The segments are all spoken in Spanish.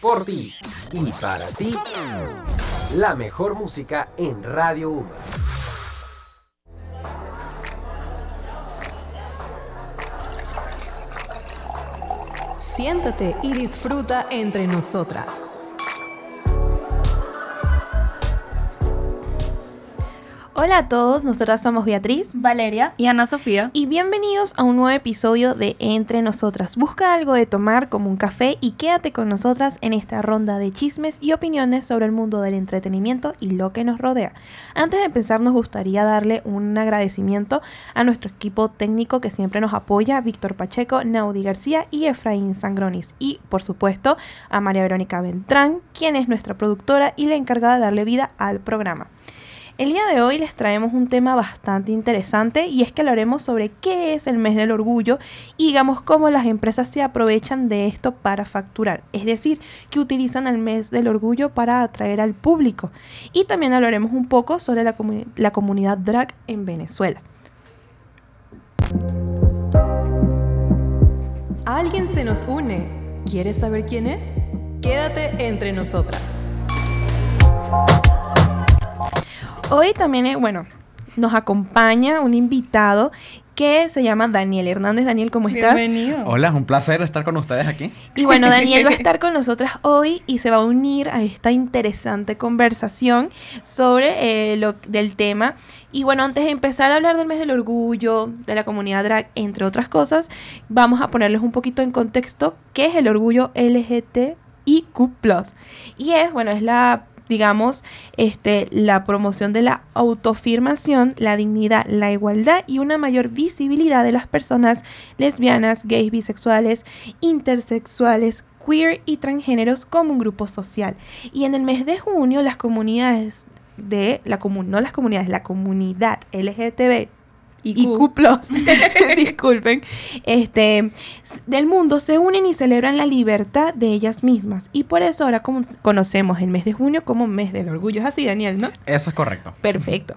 por ti y para ti, la mejor música en Radio Uma. Siéntate y disfruta entre nosotras. Hola a todos, nosotras somos Beatriz, Valeria y Ana Sofía. Y bienvenidos a un nuevo episodio de Entre Nosotras. Busca algo de tomar como un café y quédate con nosotras en esta ronda de chismes y opiniones sobre el mundo del entretenimiento y lo que nos rodea. Antes de empezar nos gustaría darle un agradecimiento a nuestro equipo técnico que siempre nos apoya, Víctor Pacheco, Naudi García y Efraín Sangronis. Y por supuesto a María Verónica Beltrán, quien es nuestra productora y la encargada de darle vida al programa. El día de hoy les traemos un tema bastante interesante y es que hablaremos sobre qué es el mes del orgullo y digamos cómo las empresas se aprovechan de esto para facturar, es decir, que utilizan el mes del orgullo para atraer al público. Y también hablaremos un poco sobre la, la comunidad drag en Venezuela. Alguien se nos une. ¿Quieres saber quién es? Quédate entre nosotras. Hoy también, eh, bueno, nos acompaña un invitado que se llama Daniel Hernández. Daniel, ¿cómo estás? Bienvenido. Hola, es un placer estar con ustedes aquí. Y bueno, Daniel va a estar con nosotras hoy y se va a unir a esta interesante conversación sobre eh, lo del tema. Y bueno, antes de empezar a hablar del mes del orgullo, de la comunidad drag, entre otras cosas, vamos a ponerles un poquito en contexto qué es el orgullo LGTBIQ+. Y es, bueno, es la digamos, este, la promoción de la autoafirmación, la dignidad, la igualdad y una mayor visibilidad de las personas lesbianas, gays, bisexuales, intersexuales, queer y transgéneros como un grupo social. Y en el mes de junio las comunidades de la no las comunidades, la comunidad LGTB y Plus, disculpen, este, del mundo se unen y celebran la libertad de ellas mismas. Y por eso ahora conocemos el mes de junio como mes del orgullo. Es así, Daniel, ¿no? Eso es correcto. Perfecto.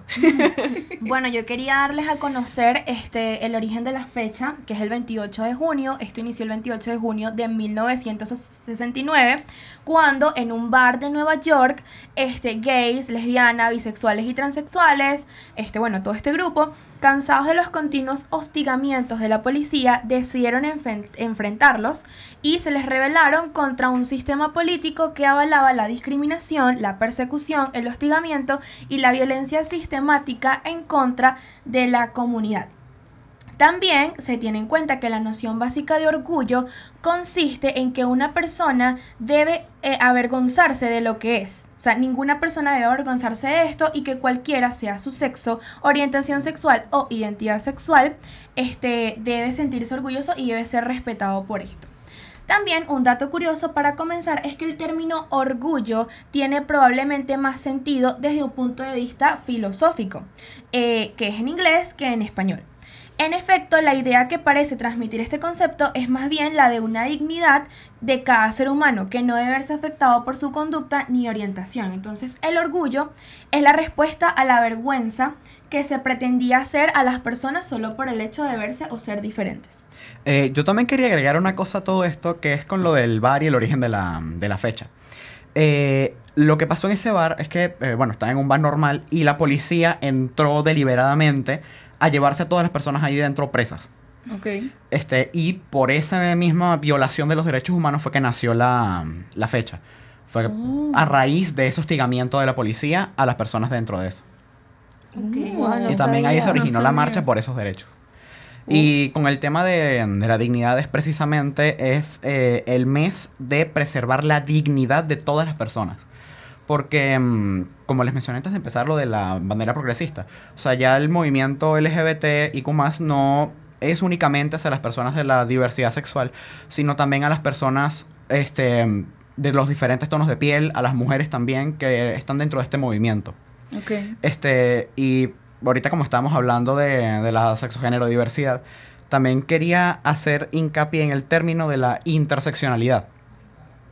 bueno, yo quería darles a conocer este, el origen de la fecha, que es el 28 de junio. Esto inició el 28 de junio de 1969, cuando en un bar de Nueva York, este, gays, lesbianas, bisexuales y transexuales, este, bueno, todo este grupo, cansados de los continuos hostigamientos de la policía, decidieron enfrentarlos y se les rebelaron contra un sistema político que avalaba la discriminación, la persecución, el hostigamiento y la violencia sistemática en contra de la comunidad. También se tiene en cuenta que la noción básica de orgullo consiste en que una persona debe eh, avergonzarse de lo que es. O sea, ninguna persona debe avergonzarse de esto y que cualquiera sea su sexo, orientación sexual o identidad sexual, este, debe sentirse orgulloso y debe ser respetado por esto. También un dato curioso para comenzar es que el término orgullo tiene probablemente más sentido desde un punto de vista filosófico, eh, que es en inglés que en español. En efecto, la idea que parece transmitir este concepto es más bien la de una dignidad de cada ser humano que no debe verse afectado por su conducta ni orientación. Entonces, el orgullo es la respuesta a la vergüenza que se pretendía hacer a las personas solo por el hecho de verse o ser diferentes. Eh, yo también quería agregar una cosa a todo esto, que es con lo del bar y el origen de la, fecha. Eh, lo que pasó en ese bar es que, eh, bueno, estaba en un bar normal y la policía entró deliberadamente a llevarse a todas las personas ahí dentro presas. Ok. Este, y por esa misma violación de los derechos humanos fue que nació la, fecha. Fue oh. a raíz de ese hostigamiento de la policía a las personas dentro de eso. Okay. y también ahí se originó la marcha por esos derechos. Y con el tema de, la dignidad es precisamente es eh, el mes de preservar la dignidad de todas las personas. Porque, mm, como les mencioné antes de empezar lo de la bandera progresista, o sea, ya el movimiento LGBT y más no es únicamente hacia las personas de la diversidad sexual, sino también a las personas este, de los diferentes tonos de piel, a las mujeres también que están dentro de este movimiento. Okay. Este, y ahorita como estamos hablando de, de la sexogénero diversidad, también quería hacer hincapié en el término de la interseccionalidad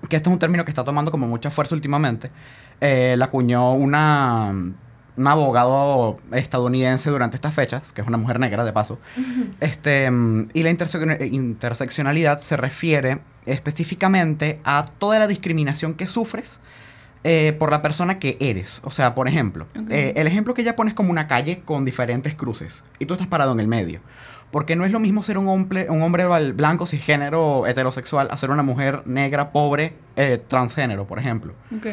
que este es un término que está tomando como mucha fuerza últimamente, eh, la acuñó una, un abogado estadounidense durante estas fechas, que es una mujer negra de paso. este, y la interseccionalidad se refiere específicamente a toda la discriminación que sufres eh, por la persona que eres. O sea, por ejemplo, eh, el ejemplo que ella pone es como una calle con diferentes cruces y tú estás parado en el medio. Porque no es lo mismo ser un hombre, un hombre blanco, cisgénero, heterosexual, a ser una mujer negra, pobre, eh, transgénero, por ejemplo. Ok.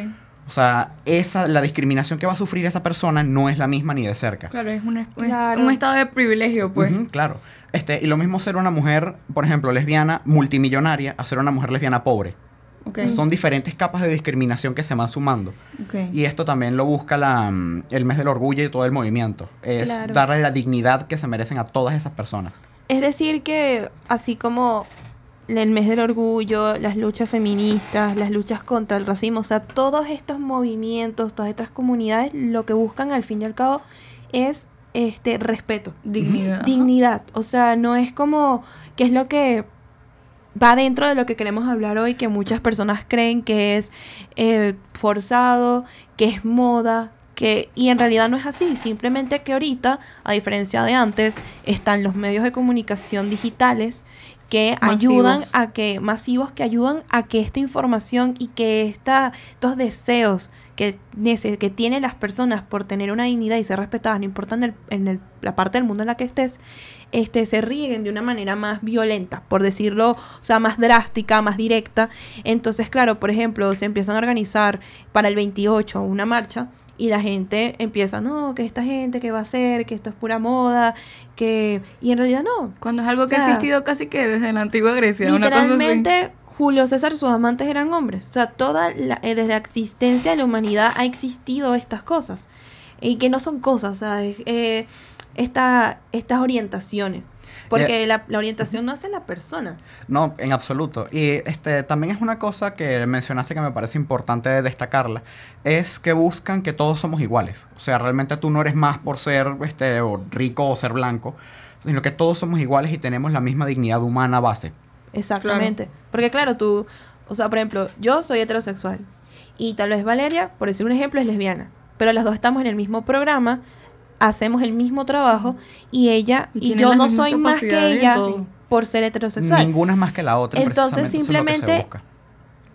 O sea, esa, la discriminación que va a sufrir esa persona no es la misma ni de cerca. Claro, es un, es- Claro. un estado de privilegio, pues. Claro. Este, y lo mismo ser una mujer, por ejemplo, lesbiana multimillonaria, a ser una mujer lesbiana pobre. Ok. Son diferentes capas de discriminación que se van sumando. Ok. Y esto también lo busca la, mm, el mes del orgullo y todo el movimiento. Es Claro. darle la dignidad que se merecen a todas esas personas. Es decir, que así como el mes del orgullo, las luchas feministas, las luchas contra el racismo, o sea, todos estos movimientos, todas estas comunidades, lo que buscan al fin y al cabo es este respeto, Dignidad. dignidad. O sea, no es como que es lo que va dentro de lo que queremos hablar hoy, que muchas personas creen que es eh, forzado, que es moda, que y en realidad no es así, simplemente que ahorita, a diferencia de antes, están los medios de comunicación digitales que ayudan a que masivos que ayudan a que esta información y que esta, estos deseos que, que tienen las personas por tener una dignidad y ser respetadas, no importa en, el- en el- la parte del mundo en la que estés, este, se rieguen de una manera más violenta, por decirlo, o sea, más drástica, más directa. Entonces, claro, por ejemplo, se empiezan a organizar para el 28 una marcha y la gente empieza, no, que esta gente, que va a hacer, que esto es pura moda, que... Y en realidad no. Cuando es algo que ha existido casi que desde la antigua Grecia. una cosa así. Literalmente, Julio César, sus amantes eran hombres. O sea, toda la, eh, desde la existencia de la humanidad ha existido estas cosas. Y que no son cosas, o sea, eh, esta, estas orientaciones. Porque la, la orientación no hace la persona. No, en absoluto. Y este también es una cosa que mencionaste que me parece importante destacarla, es que buscan que todos somos iguales. O sea, realmente tú no eres más por ser este o rico o ser blanco, sino que todos somos iguales y tenemos la misma dignidad humana base. Exactamente. Porque claro, tú, o sea, por ejemplo, yo soy heterosexual. Y tal vez Valeria, por decir un ejemplo, es lesbiana. Pero las dos estamos en el mismo programa, hacemos el mismo trabajo y ella Y yo no soy más que ella por ser heterosexual. Ninguna es más que la otra. Entonces, simplemente-.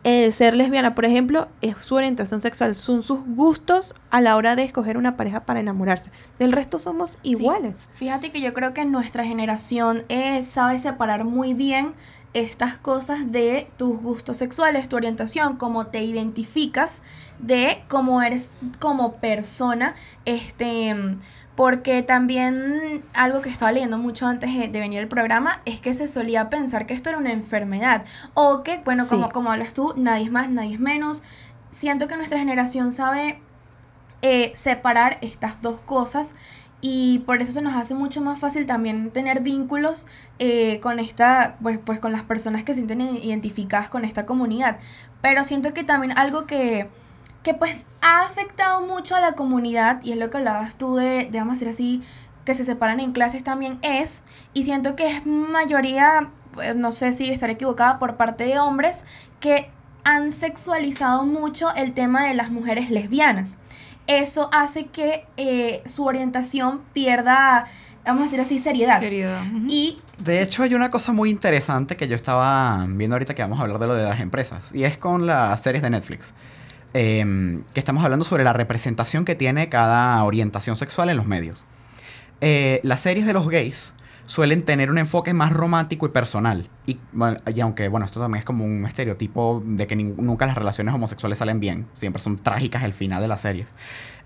El ser lesbiana, por ejemplo, es su orientación sexual, son sus gustos a la hora de escoger una pareja para enamorarse. Del resto somos Sí. iguales. Fíjate que yo creo que nuestra generación eh, sabe separar muy bien estas cosas de tus gustos sexuales, tu orientación, cómo te identificas, de cómo eres como persona, este, porque también algo que estaba leyendo mucho antes de venir al programa es que se solía pensar que esto era una enfermedad o que, bueno, Sí. como, como hablas tú, nadie es más, nadie es menos. Siento que nuestra generación sabe eh, separar estas dos cosas y por eso se nos hace mucho más fácil también tener vínculos eh, con esta pues, pues con las personas que se sienten identificadas con esta comunidad pero siento que también algo que que pues ha afectado mucho a la comunidad y es lo que hablabas tú de, de vamos a decir así que se separan en clases también es y siento que es mayoría eh, no sé si estaré equivocada por parte de hombres que han sexualizado mucho el tema de las mujeres lesbianas eso hace que eh, su orientación pierda, vamos a decir así, seriedad. Seriedad. Y De hecho, hay una cosa muy interesante que yo estaba viendo ahorita que vamos a hablar de lo de las empresas. Y es con las series de Netflix. Em, que estamos hablando sobre la representación que tiene cada orientación sexual en los medios. Eh, las series de los gays suelen tener un enfoque más romántico y personal. Y, aunque, bueno, esto también es como un estereotipo de que nunca las relaciones homosexuales salen bien. Siempre son trágicas el final de las series.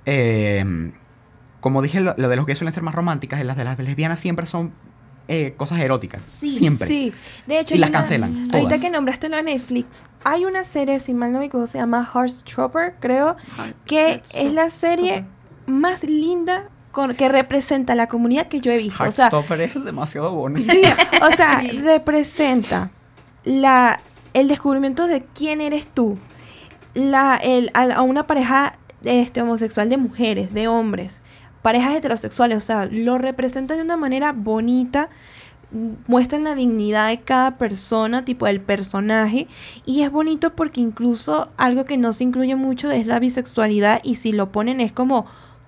Em, como dije, lo de los gays suelen ser más románticas. y las de las lesbianas siempre son eh, cosas eróticas. Sí, siempre. Sí, de hecho. Y hay las una- cancelan, Ahorita todas. que nombraste lo de Netflix, hay una serie, si mal no me equivoco, se llama Heartstopper, creo, que es la serie más linda con, que representa la comunidad que yo he visto. O sea, es demasiado bonito. sí, o sea, representa la, el descubrimiento de quién eres tú, la, el, a, a una pareja este, homosexual de mujeres, de hombres, parejas heterosexuales, o sea, lo representa de una manera bonita, muestran la dignidad de cada persona, tipo del personaje, y es bonito porque incluso algo que no se incluye mucho es la bisexualidad, y si lo ponen es como,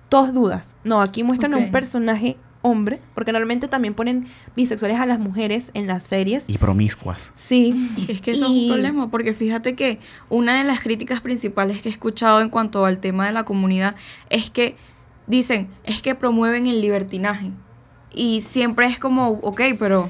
todos dudas. No, aquí muestran a Ok. un personaje hombre, porque normalmente también ponen bisexuales a las mujeres en las series. Y promiscuas. Sí. Es que eso es un problema, porque fíjate que una de las críticas principales que he escuchado en cuanto al tema de la comunidad es que dicen, es que promueven el libertinaje. Y siempre es como, ok, pero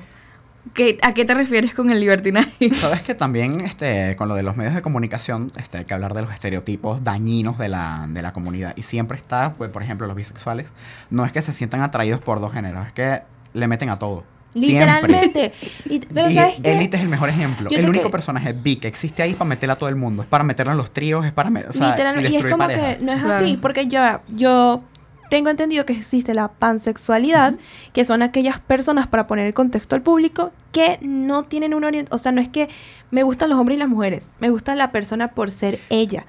¿qué, ¿a qué te refieres con el libertinaje? Sabes que también este, con lo de los medios de comunicación este, hay que hablar de los estereotipos dañinos de la, de la comunidad. Y siempre está, pues, por ejemplo, los bisexuales, no es que se sientan atraídos por dos géneros, es que le meten a todo. Literalmente. Lit- Pero y ¿sabes qué? Elite es el mejor ejemplo. Yo el único que- personaje bi que existe ahí es para meterle a todo el mundo. Es para meterlo en los tríos, es para o sea, Literalmente, y y es como parejas. que no es Claro. así, porque yo, yo tengo entendido que existe la pansexualidad, que son aquellas personas, para poner el contexto al público, que no tienen una orientación, o sea, no es que me gustan los hombres y las mujeres, me gusta la persona por ser ella.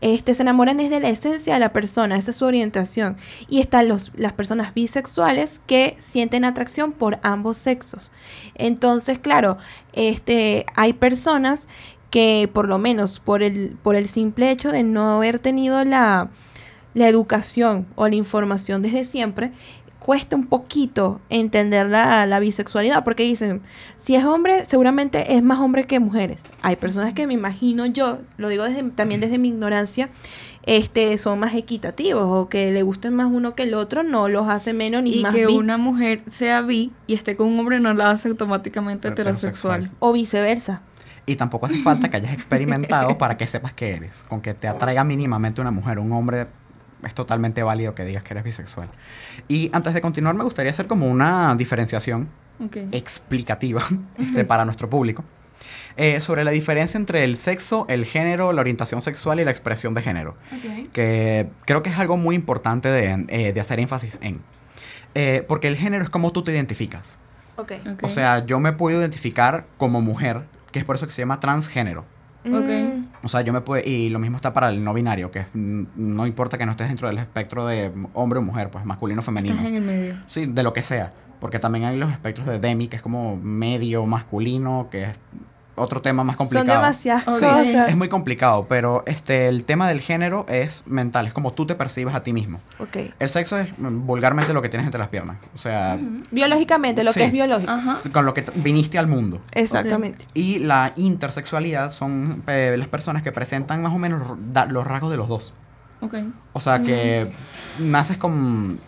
Este, se enamoran desde la esencia de la persona, esa es su orientación. Y están los, las personas bisexuales que sienten atracción por ambos sexos. Entonces, claro, este, hay personas que por lo menos por el, por el simple hecho de no haber tenido la, la educación o la información desde siempre, cuesta un poquito entender la, la bisexualidad, porque dicen, si es hombre, seguramente es más hombre que mujeres. Hay personas que me imagino yo, lo digo desde- también desde mi ignorancia, este, son más equitativos o que le gusten más uno que el otro, no los hace menos ni y más que bi- una mujer sea bi y esté con un hombre no la hace automáticamente Heterosexual. heterosexual. o viceversa. Y tampoco hace falta que hayas experimentado para que sepas que eres. Con que te atraiga mínimamente una mujer, un hombre, es totalmente válido que digas que eres bisexual. Y antes de continuar, me gustaría hacer como una diferenciación explicativa este, para nuestro público eh, sobre la diferencia entre el sexo, el género, la orientación sexual y la expresión de género. Que creo que es algo muy importante de, eh, de hacer énfasis en. Eh, porque el género es como tú te identificas. O sea, yo me puedo identificar como mujer, que es por eso que se llama transgénero. Ok. O sea, yo me puedo... Y lo mismo está para el no binario, que es, no importa que no estés dentro del espectro de hombre o mujer, pues masculino o femenino. Estás en el medio. Sí, de lo que sea. Porque también hay los espectros de Demi, que es como medio masculino, que es otro tema más son complicado. demasiadas Ok. Sí, cosas. es muy complicado, pero este, el tema del género es mental, es como tú te percibes a ti mismo. Ok. El sexo es mm, vulgarmente lo que tienes entre las piernas. O sea, Biológicamente, lo Sí. que es biológico. Ajá. con lo que viniste al mundo. Exactamente. Y la intersexualidad son eh, las personas que presentan más o menos los rasgos de los dos. Ok. O sea que naces con...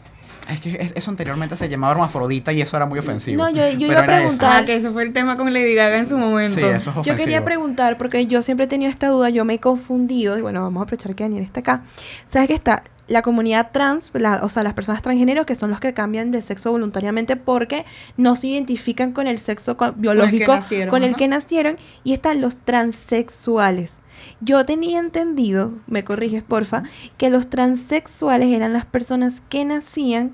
Es que es- eso anteriormente se llamaba hermafrodita y eso era muy ofensivo. No, yo- yo iba a eso. preguntar- Ah, que ese fue el tema con Lady Gaga en su momento. Sí, eso es ofensivo. Yo quería preguntar, porque yo siempre he tenido esta duda, yo me he confundido, y bueno, vamos a aprovechar que Daniel está acá. ¿Sabes que está la comunidad trans, la- o sea, las personas transgénero, que son los que cambian de sexo voluntariamente porque no se identifican con el sexo co- biológico nacieron, con el ajá. que nacieron, y están los transexuales. Yo tenía entendido, me corriges porfa, que los transexuales eran las personas que nacían,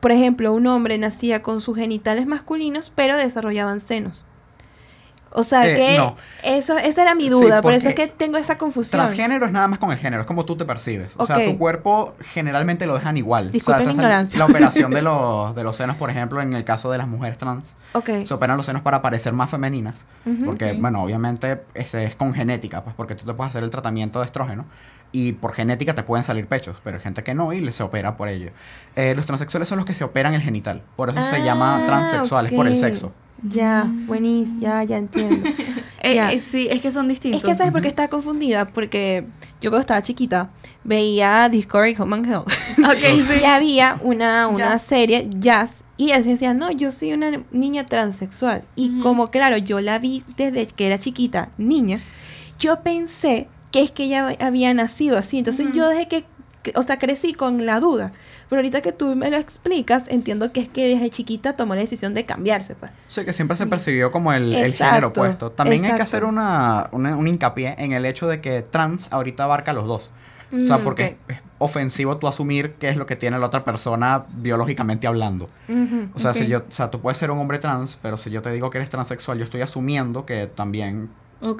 por ejemplo, un hombre nacía con sus genitales masculinos, pero desarrollaban senos. O sea Eh, que no. eso, esa era mi Sí, duda, por eso es que tengo esa confusión. Transgénero es nada más con el género, es como tú te percibes. O sea, tu cuerpo generalmente lo dejan igual. Disculpen o sea, mi ignorancia. La operación de los, de los senos, por ejemplo, en el caso de las mujeres trans, Ok. se operan los senos para parecer más femeninas. Porque, bueno, obviamente ese es con genética, pues porque tú te puedes hacer el tratamiento de estrógeno y por genética te pueden salir pechos, pero hay gente que no y se opera por ello. Eh, los transexuales son los que se operan el genital, por eso se llama Ah, transexuales, por el sexo. Ya, buenísimo, ya, ya entiendo. Eh, Ya. eh, sí, es que son distintos. Es que, ¿sabes por qué estaba confundida? Porque yo cuando estaba chiquita veía Discovery Home and Health. Ok, sí. Y había una, una Jazz. serie, Jazz, y ellos decían, no, yo soy una niña transexual. Y como, claro, yo la vi desde que era chiquita, niña, yo pensé que es que ella había nacido así. Entonces yo desde que, que- o sea, crecí con la duda. Pero ahorita que tú me lo explicas, entiendo que es que desde chiquita tomó la decisión de cambiarse, pues. Sí, que siempre se percibió como el, género opuesto. También hay que hacer una, una- un hincapié en el hecho de que trans ahorita abarca los dos. O sea, Mm, porque es ofensivo tú asumir qué es lo que tiene la otra persona biológicamente hablando. O sea, si yo, o sea, tú puedes ser un hombre trans, pero si yo te digo que eres transexual, yo estoy asumiendo que también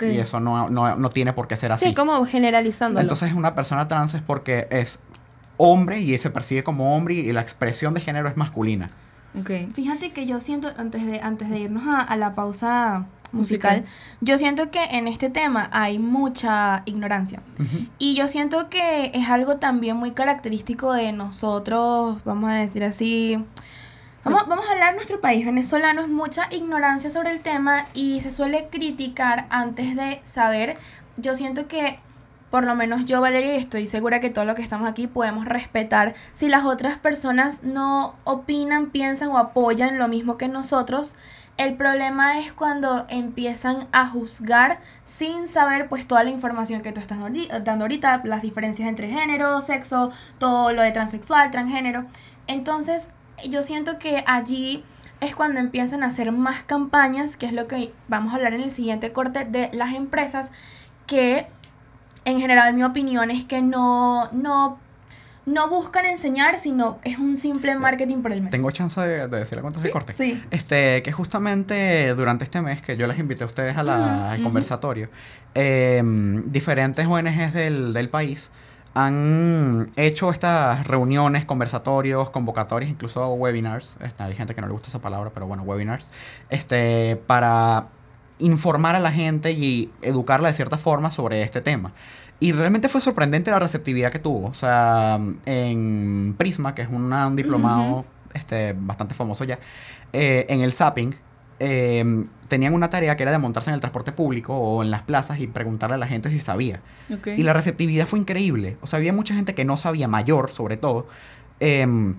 y eso no, no, no tiene por qué ser así. Sí, como generalizándolo. Entonces una persona trans es porque es hombre y se percibe como hombre y la expresión de género es masculina. Ok. Fíjate que yo siento, antes de, antes de irnos a, a la pausa musical, Musical. yo siento que en este tema hay mucha ignorancia. Y yo siento que es algo también muy característico de nosotros, vamos a decir así, Vamos, vamos a hablar de nuestro país venezolano, es mucha ignorancia sobre el tema y se suele criticar antes de saber. Yo siento que, por lo menos yo, Valeria, estoy segura que todos los que estamos aquí podemos respetar si las otras personas no opinan, piensan o apoyan lo mismo que nosotros. El problema es cuando empiezan a juzgar sin saber pues toda la información que tú estás dando ahorita, las diferencias entre género, sexo, todo lo de transexual, transgénero. Entonces, yo siento que allí es cuando empiezan a hacer más campañas, que es lo que vamos a hablar en el siguiente corte de las empresas, que en general mi opinión es que no, no, no buscan enseñar, sino es un simple marketing por el mes. Tengo chance de, de decir la cuenta así corte. Sí. Este, que justamente durante este mes que yo les invité a ustedes a la- Ujú, al conversatorio, eh, diferentes ONGs del, del país han hecho estas reuniones, conversatorios, convocatorias, incluso webinars. Este, hay gente que no le gusta esa palabra, pero bueno, webinars. Este, para informar a la gente y educarla de cierta forma sobre este tema. Y realmente fue sorprendente la receptividad que tuvo. O sea, en Prisma, que es una- un diplomado este, bastante famoso ya, eh, en el Zapping, eh, tenían una tarea que era de montarse en el transporte público o en las plazas y preguntarle a la gente si sabía. Y la receptividad fue increíble. O sea, había mucha gente que no sabía, mayor sobre todo, em,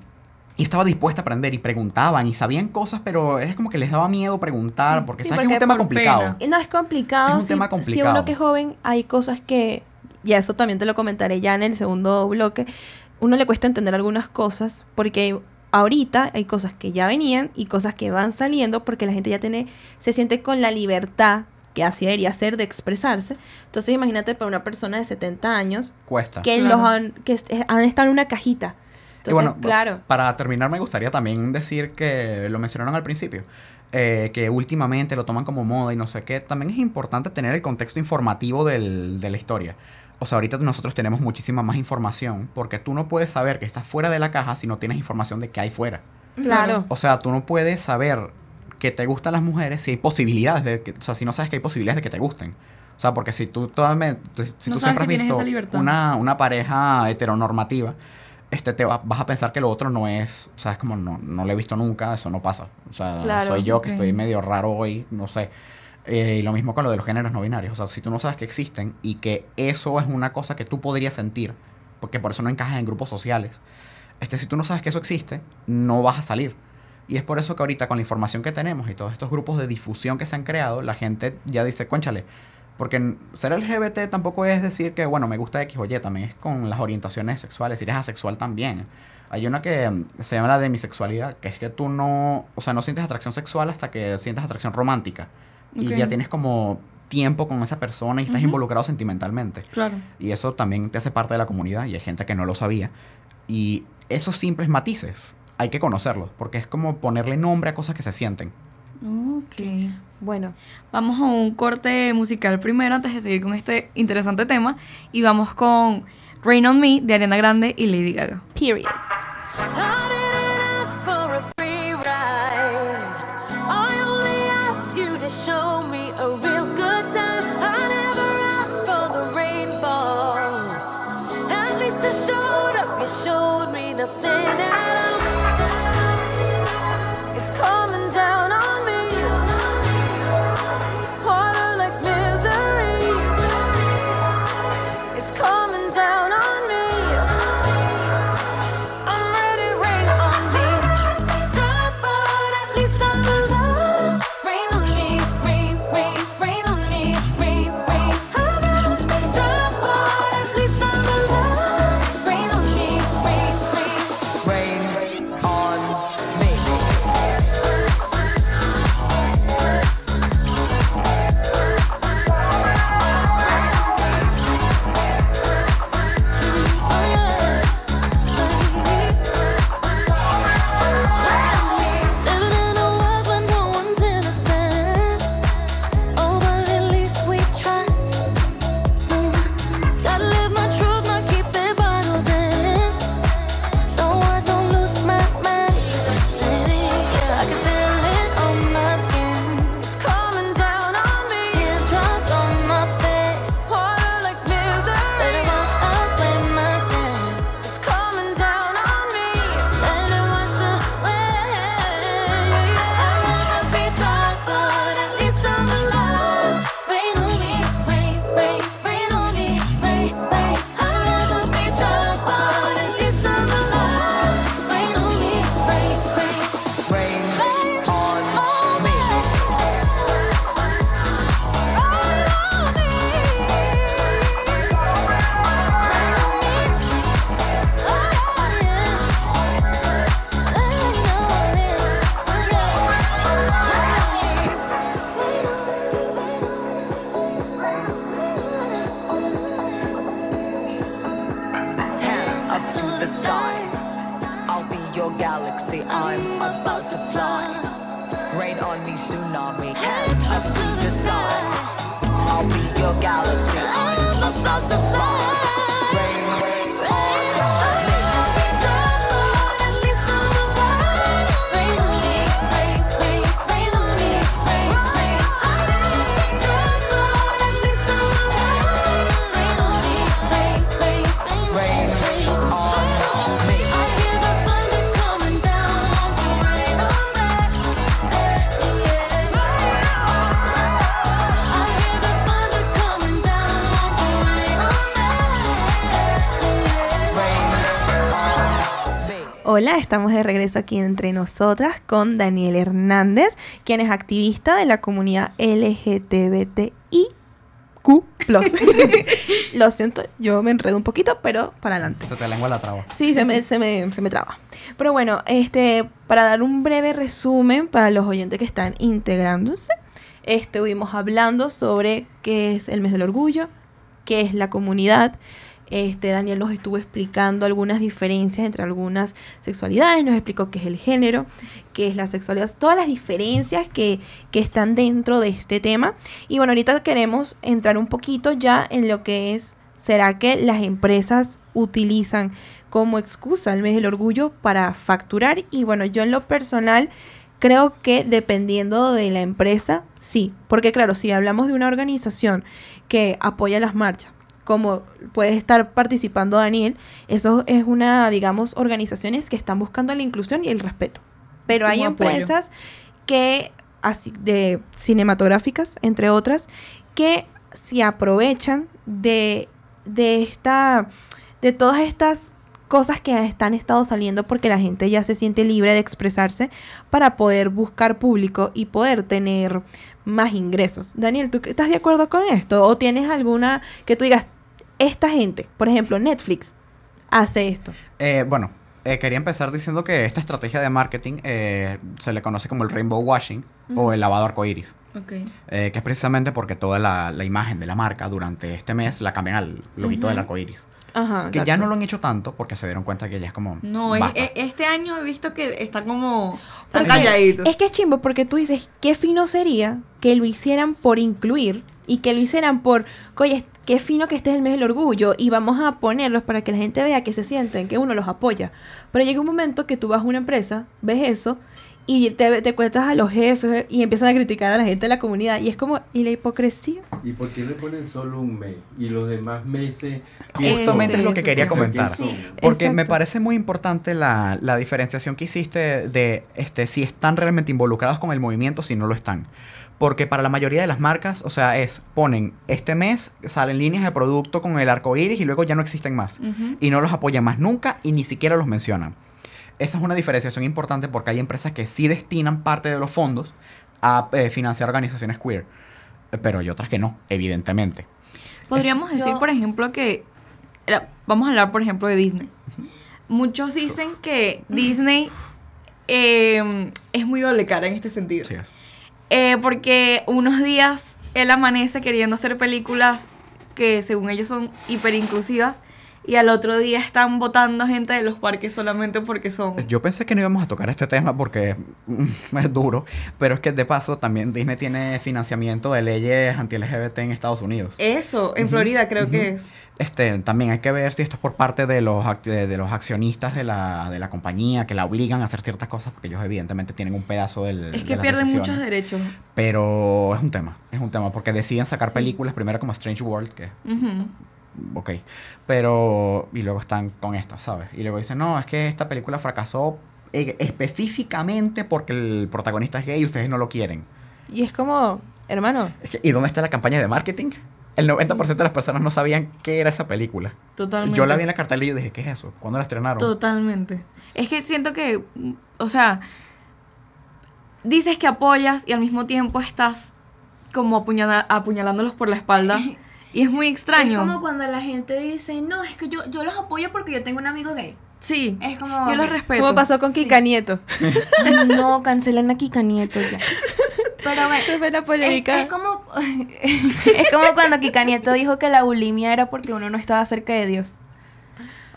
y estaba dispuesta a aprender y preguntaban y sabían cosas, pero es como que les daba miedo preguntar porque Sí, sabes que es un tema complicado. pena. No es complicado. Es un si, tema Si complicado. uno que es joven, hay cosas que, y eso también te lo comentaré ya en el segundo bloque, uno le cuesta entender algunas cosas porque ahorita hay cosas que ya venían y cosas que van saliendo porque la gente ya tiene, se siente con la libertad que así debería ser de expresarse. Entonces imagínate para una persona de 70 años Cuesta. que, Claro. los han, que est- han estado en una cajita. Y Entonces, bueno, claro. Para terminar, me gustaría también decir que lo mencionaron al principio. eh, que últimamente lo toman como moda y no sé qué. También es importante tener el contexto informativo del- de la historia. O sea, ahorita nosotros tenemos muchísima más información porque tú no puedes saber que estás fuera de la caja si no tienes información de qué hay fuera. Claro. O sea, tú no puedes saber que te gustan las mujeres si hay posibilidades de que, o sea, si no sabes que hay posibilidades de que te gusten. O sea, porque si tú totalmente, si No tú siempre has visto una, una pareja heteronormativa, este te va- vas a pensar que lo otro no es, o sea, es como no, no lo he visto nunca, eso no pasa. O sea, Claro, soy yo que ok. estoy medio raro hoy, no sé. Eh, y lo mismo con lo de los géneros no binarios. O sea, si tú no sabes que existen y que eso es una cosa que tú podrías sentir, porque por eso no encajas en grupos sociales, este, si tú no sabes que eso existe, no vas a salir. Y es por eso que ahorita con la información que tenemos y todos estos grupos de difusión que se han creado, la gente ya dice, conchale, porque ser LGBT tampoco es decir que, bueno, me gusta X o Y, también es con las orientaciones sexuales, si eres asexual también. Hay una que mm, se llama la demisexualidad, que es que tú no, o sea, no sientes atracción sexual hasta que sientes atracción romántica. Y ya tienes como tiempo con esa persona y estás involucrado sentimentalmente. Claro. Y eso también te hace parte de la comunidad y hay gente que no lo sabía. Y esos simples matices hay que conocerlos, porque es como ponerle nombre a cosas que se sienten. Ok. Bueno, Vamos a un corte musical primero antes de seguir con este interesante tema. Y vamos con Rain on Me de Ariana Grande y Lady Gaga. period. Hola, estamos de regreso aquí entre nosotras con Daniel Hernández, quien es activista de la comunidad LGTBIQ+. Lo siento, yo me enredo un poquito, pero para adelante. Se te lengua la traba. Sí, se me, se me, se me traba. Pero bueno, este, para dar un breve resumen para los oyentes que están integrándose, estuvimos hablando sobre qué es el mes del orgullo, qué es la comunidad. Este, Daniel nos estuvo explicando algunas diferencias entre algunas sexualidades, nos explicó qué es el género, qué es la sexualidad, todas las diferencias que, que están dentro de este tema. Y bueno, ahorita queremos entrar un poquito ya en lo que es, ¿será que las empresas utilizan como excusa el mes del orgullo para facturar? Y bueno, yo en lo personal creo que dependiendo de la empresa, sí. Porque claro, si hablamos de una organización que apoya las marchas, como puede estar participando Daniel, eso es una, digamos, organizaciones que están buscando la inclusión y el respeto. Pero hay apoyo. empresas que, así, de cinematográficas, entre otras, que se aprovechan de, de esta, de todas estas cosas que están estado saliendo porque la gente ya se siente libre de expresarse para poder buscar público y poder tener más ingresos. Daniel, ¿tú estás de acuerdo con esto? ¿O tienes alguna que tú digas, esta gente, por ejemplo, Netflix, hace esto? Eh, bueno, eh, quería empezar diciendo que esta estrategia de marketing eh, se le conoce como el rainbow washing o el lavado arcoíris. Ok. eh, que es precisamente porque toda la, la imagen de la marca durante este mes la cambian al loguito del arcoíris. Ajá. Que ya no lo han hecho tanto porque se dieron cuenta que ya es como. No, es- basta. e- este año he visto que está como... Están calladitos. Es que es chimbo porque tú dices, qué fino sería que lo hicieran por incluir y que lo hicieran por, oye, qué fino que este es el mes del orgullo y vamos a ponerlos para que la gente vea que se sienten, que uno los apoya. Pero llega un momento que tú vas a una empresa, ves eso y te, te cuentas a los jefes y empiezan a criticar a la gente de la comunidad y es como, ¿y la hipocresía? ¿Y por qué le ponen solo un mes? Y los demás meses. Justamente es lo que quería comentar. Porque me parece muy importante la, la diferenciación que hiciste de este, si están realmente involucrados con el movimiento, si no lo están. Porque para la mayoría de las marcas, o sea, es ponen este mes, salen líneas de producto con el arco iris y luego ya no existen más. Y no los apoyan más nunca y ni siquiera los mencionan. Esa es una diferenciación importante porque hay empresas que sí destinan parte de los fondos a eh, financiar organizaciones queer. eh, Pero hay otras que no, evidentemente. Podríamos Yo- decir, por ejemplo, que... la- Vamos a hablar, por ejemplo, de Disney. Muchos dicen que Disney eh, es muy doble cara en este sentido. Sí, es. Eh, porque unos días él amanece queriendo hacer películas que según ellos son hiperinclusivas y al otro día están votando gente de los parques solamente porque son... Yo pensé que no íbamos a tocar este tema porque mm, es duro, pero es que de paso también Disney tiene financiamiento de leyes anti-LGBT en Estados Unidos. Eso, en Florida creo que es. Este, también hay que ver si esto es por parte de los, de, de los accionistas de la, de la compañía que la obligan a hacer ciertas cosas porque ellos evidentemente tienen un pedazo del... Es que pierden muchos derechos. Pero es un tema, es un tema porque deciden sacar películas primero como Strange World, que Ujú. Ok, pero y luego están con esta, ¿sabes? Y luego dicen, no, es que esta película fracasó eh, específicamente porque el protagonista es gay y ustedes no lo quieren. Y es como, hermano, ¿Y dónde está la campaña de marketing? El 90% de las personas no sabían qué era esa película. Totalmente. Yo la vi en la cartelera y yo dije, ¿qué es eso? ¿Cuándo la estrenaron? Totalmente. Es que siento que, mm, o sea, dices que apoyas y al mismo tiempo estás como apuñala- apuñalándolos por la espalda. Y es muy extraño. Es como cuando la gente dice, no, es que yo, yo los apoyo porque yo tengo un amigo gay. Sí. Es como... Yo los respeto. ¿cómo pasó con Sí. Kika Nieto? No, cancelen a Kika Nieto ya. Pero bueno, Esa fue la es, polémica. es como es como cuando Kika Nieto dijo que la bulimia era porque uno no estaba cerca de Dios.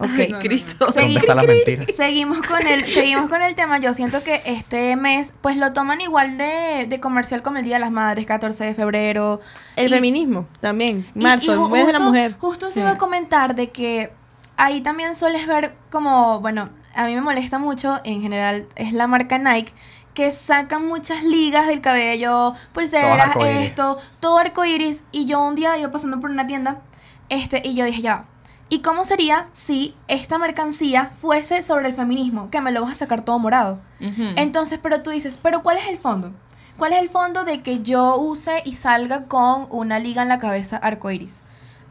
Ok, Ay, Cristo. Segui- ¿Dónde está la mentira? Seguimos con el, seguimos con el tema. Yo siento que este mes, pues lo toman igual de, de comercial como el Día de las Madres, 14 de febrero. El Y- feminismo también. y- Marzo, y ju- el mes de la justo- mujer. Justo se iba a comentar de que ahí también sueles ver como, bueno, a mí me molesta mucho, en general, es la marca Nike, que sacan muchas ligas del cabello, pulseras, arcoíris. esto, todo arcoiris. Y yo un día iba pasando por una tienda, este, y yo dije, ya, ¿y cómo sería si esta mercancía fuese sobre el feminismo? Que me lo vas a sacar todo morado. Entonces, pero tú dices, pero ¿cuál es el fondo? ¿Cuál es el fondo de que yo use y salga con una liga en la cabeza arcoiris?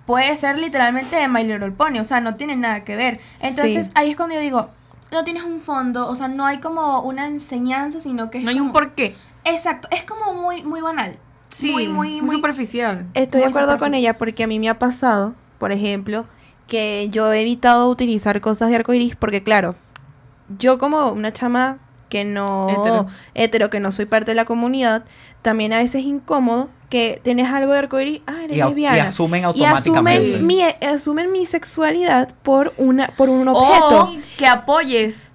Puede ser literalmente de My Little Pony, o sea, no tiene nada que ver. Entonces, Sí. ahí es cuando yo digo, no tienes un fondo, o sea, no hay como una enseñanza, sino que es no hay un como- porqué. Exacto, es como muy, muy banal. Sí, muy, muy, muy, superficial. Estoy de acuerdo con ella porque a mí me ha pasado, por ejemplo, que yo he evitado utilizar cosas de arcoiris porque, claro, yo como una chama que no Hetero. hetero, que no soy parte de la comunidad, también a veces es incómodo que tienes algo de arcoiris, ah, eres Y, asumen Y automáticamente. asumen mi, asumen mi sexualidad por una por un O objeto. que apoyes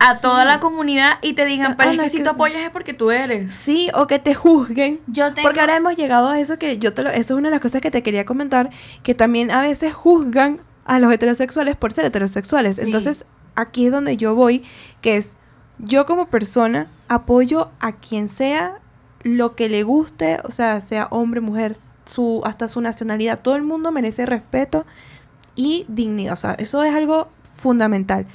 a toda la comunidad y te digan, pero es Ana, que si tú apoyas es porque tú eres. Sí, o que te juzguen. Yo tengo... Porque ahora hemos llegado a eso que yo te lo, eso es una de las cosas que te quería comentar, que también a veces juzgan a los heterosexuales por ser heterosexuales. Sí. Entonces, aquí es donde yo voy, que es yo como persona apoyo a quien sea lo que le guste, o sea, sea hombre, mujer, su hasta su nacionalidad, todo el mundo merece respeto y dignidad, o sea, eso es algo fundamental.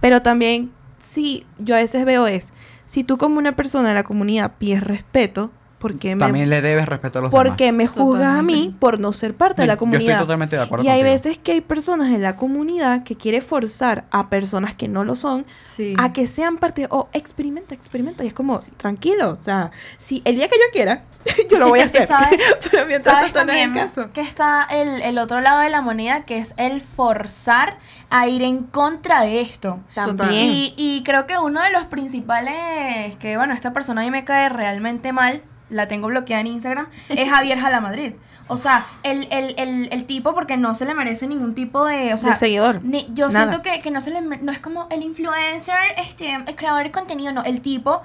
Pero también si yo a veces veo es si tú como una persona de la comunidad pides respeto, porque me También le debes respeto a los porque me juzgas a mí por no ser parte de la yo comunidad. estoy totalmente de acuerdo y hay veces que hay personas en la comunidad que quiere forzar a personas que no lo son Sí. a que sean parte o experimenta, experimenta y es como tranquilo, o sea, si el día que yo quiera yo lo voy a hacer. ¿Sabes? Pero mientras ¿Sabes tanto no es el también caso. que está el, el otro lado de la moneda, que es el forzar a ir en contra de esto? También. Y, y creo que uno de los principales, que bueno, esta persona a mí me cae realmente mal, la tengo bloqueada en Instagram, es Javier Jalamadrid. O sea, el, el, el, el tipo, porque no se le merece ningún tipo de. O sea, De seguidor. ni- yo Nada. siento que, que no se le no es como el influencer, este, el creador de contenido, no, el tipo,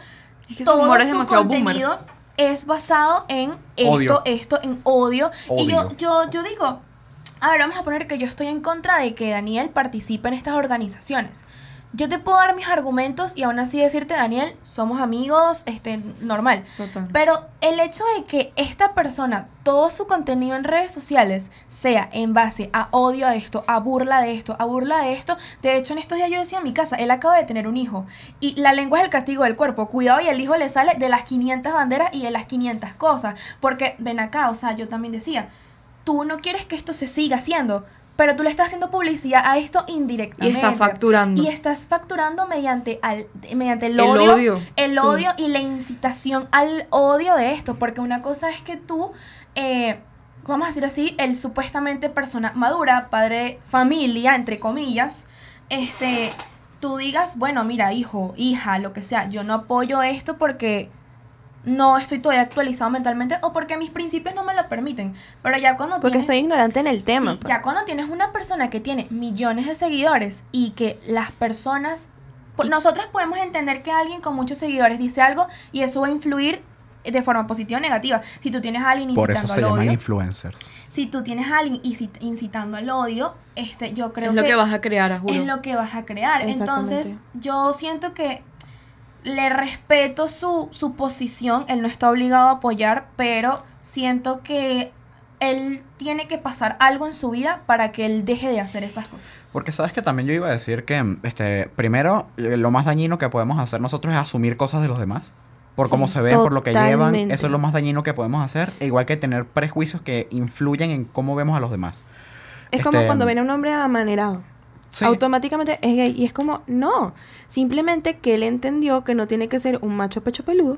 Es que su todo humor es su demasiado boomer. contenido es basado en esto, Odio. esto, en odio. Y yo, yo, yo digo, a ver, vamos a poner que yo estoy en contra de que Daniel participe en estas organizaciones. Yo te puedo dar mis argumentos y aún así decirte, Daniel, somos amigos, este, normal. Total. Pero el hecho de que esta persona, todo su contenido en redes sociales sea en base a odio a esto, a burla de esto, a burla de esto. De hecho, en estos días yo decía en mi casa, él acaba de tener un hijo. Y la lengua es el castigo del cuerpo. Cuidado y el hijo le sale de las 500 banderas y de las 500 cosas. Porque ven acá, o sea, yo también decía, tú no quieres que esto se siga haciendo. Pero tú le estás haciendo publicidad a esto Y indirectamente. está facturando. Y estás facturando mediante, al, mediante el El odio, odio, el sí. odio y la incitación al odio de esto. Porque una cosa es que tú, eh, vamos a decir así, el supuestamente persona madura, padre de familia, entre comillas, este, tú digas, bueno, mira, hijo, hija, lo que sea, yo no apoyo esto porque no estoy todavía actualizado mentalmente o porque mis principios no me lo permiten. Pero ya cuando Porque tienes... soy ignorante en el tema. Sí, pues. ya cuando tienes una persona que tiene millones de seguidores y que las personas... por- Nosotras podemos entender que alguien con muchos seguidores dice algo y eso va a influir de forma positiva o negativa. Si tú tienes a alguien Por eso incitando se al llaman odio, influencers. si tú tienes a alguien incit- incitando al odio, este, yo creo es lo que, que vas a crear, a juro. es lo que vas a crear. Entonces, yo siento que le respeto su, su posición, él no está obligado a apoyar, pero siento que él tiene que pasar algo en su vida para que él deje de hacer esas cosas. Porque sabes que también yo iba a decir que, este, primero, eh, lo más dañino que podemos hacer nosotros es asumir cosas de los demás. Por cómo se ven, por lo que llevan. Eso es lo más dañino que podemos hacer. E igual que tener prejuicios que influyen en cómo vemos a los demás. Es como Este, cuando viene un hombre amanerado. Sí. Automáticamente es gay. Y es como, no. Simplemente que él entendió que no tiene que ser un macho pecho peludo.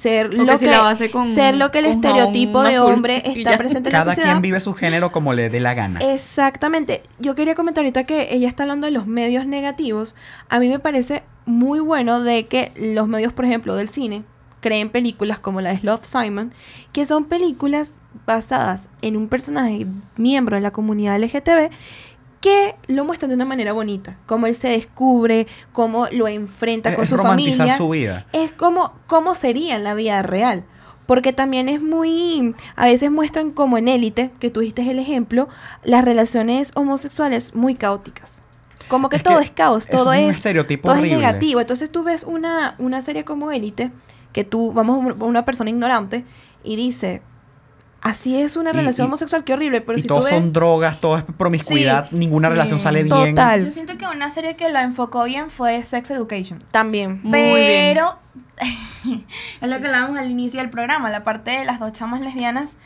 Ser que lo si que, la base con- ser lo que el estereotipo de hombre está presente en la Cada sociedad. quien vive su género como le dé la gana. Exactamente. Yo quería comentar ahorita que ella está hablando de los medios negativos. A mí me parece muy bueno de que los medios, por ejemplo, del cine, creen películas como la de Love Simon, que son películas basadas en un personaje miembro de la comunidad LGTB que lo muestran de una manera bonita, cómo él se descubre, cómo lo enfrenta Es- con su romantizar familia. su vida. Es como cómo sería en la vida real. Porque también es muy, a veces muestran como en élite, que tú diste el ejemplo, las relaciones homosexuales muy caóticas. Como que Es todo que es caos, todo es un es, estereotipo todo horrible. es negativo. Entonces tú ves una, una serie como élite, que tú, vamos, una persona ignorante, y dice, así es una relación y- homosexual, qué horrible, pero y si todos tú ves... son drogas, todo es promiscuidad, ninguna sí, relación sale bien. Total. Yo siento que una serie que la enfocó bien fue Sex Education. También. Muy bien. Pero es lo que hablábamos al inicio del programa, la parte de las dos chamas lesbianas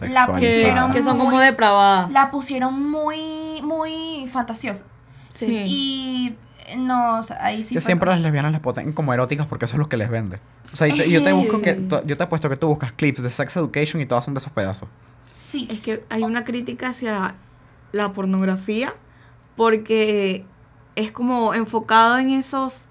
la Que, pusieron que son como depravadas. la pusieron muy muy fantasiosa. Sí. Y no, o sea, ahí sí que siempre como- las lesbianas las ponen como eróticas porque eso es lo que les vende. O sea, y te- yo te busco que, yo te apuesto que tú buscas clips de Sex Education y todas son de esos pedazos. Sí, Es que hay una crítica hacia la pornografía porque es como enfocado en esos,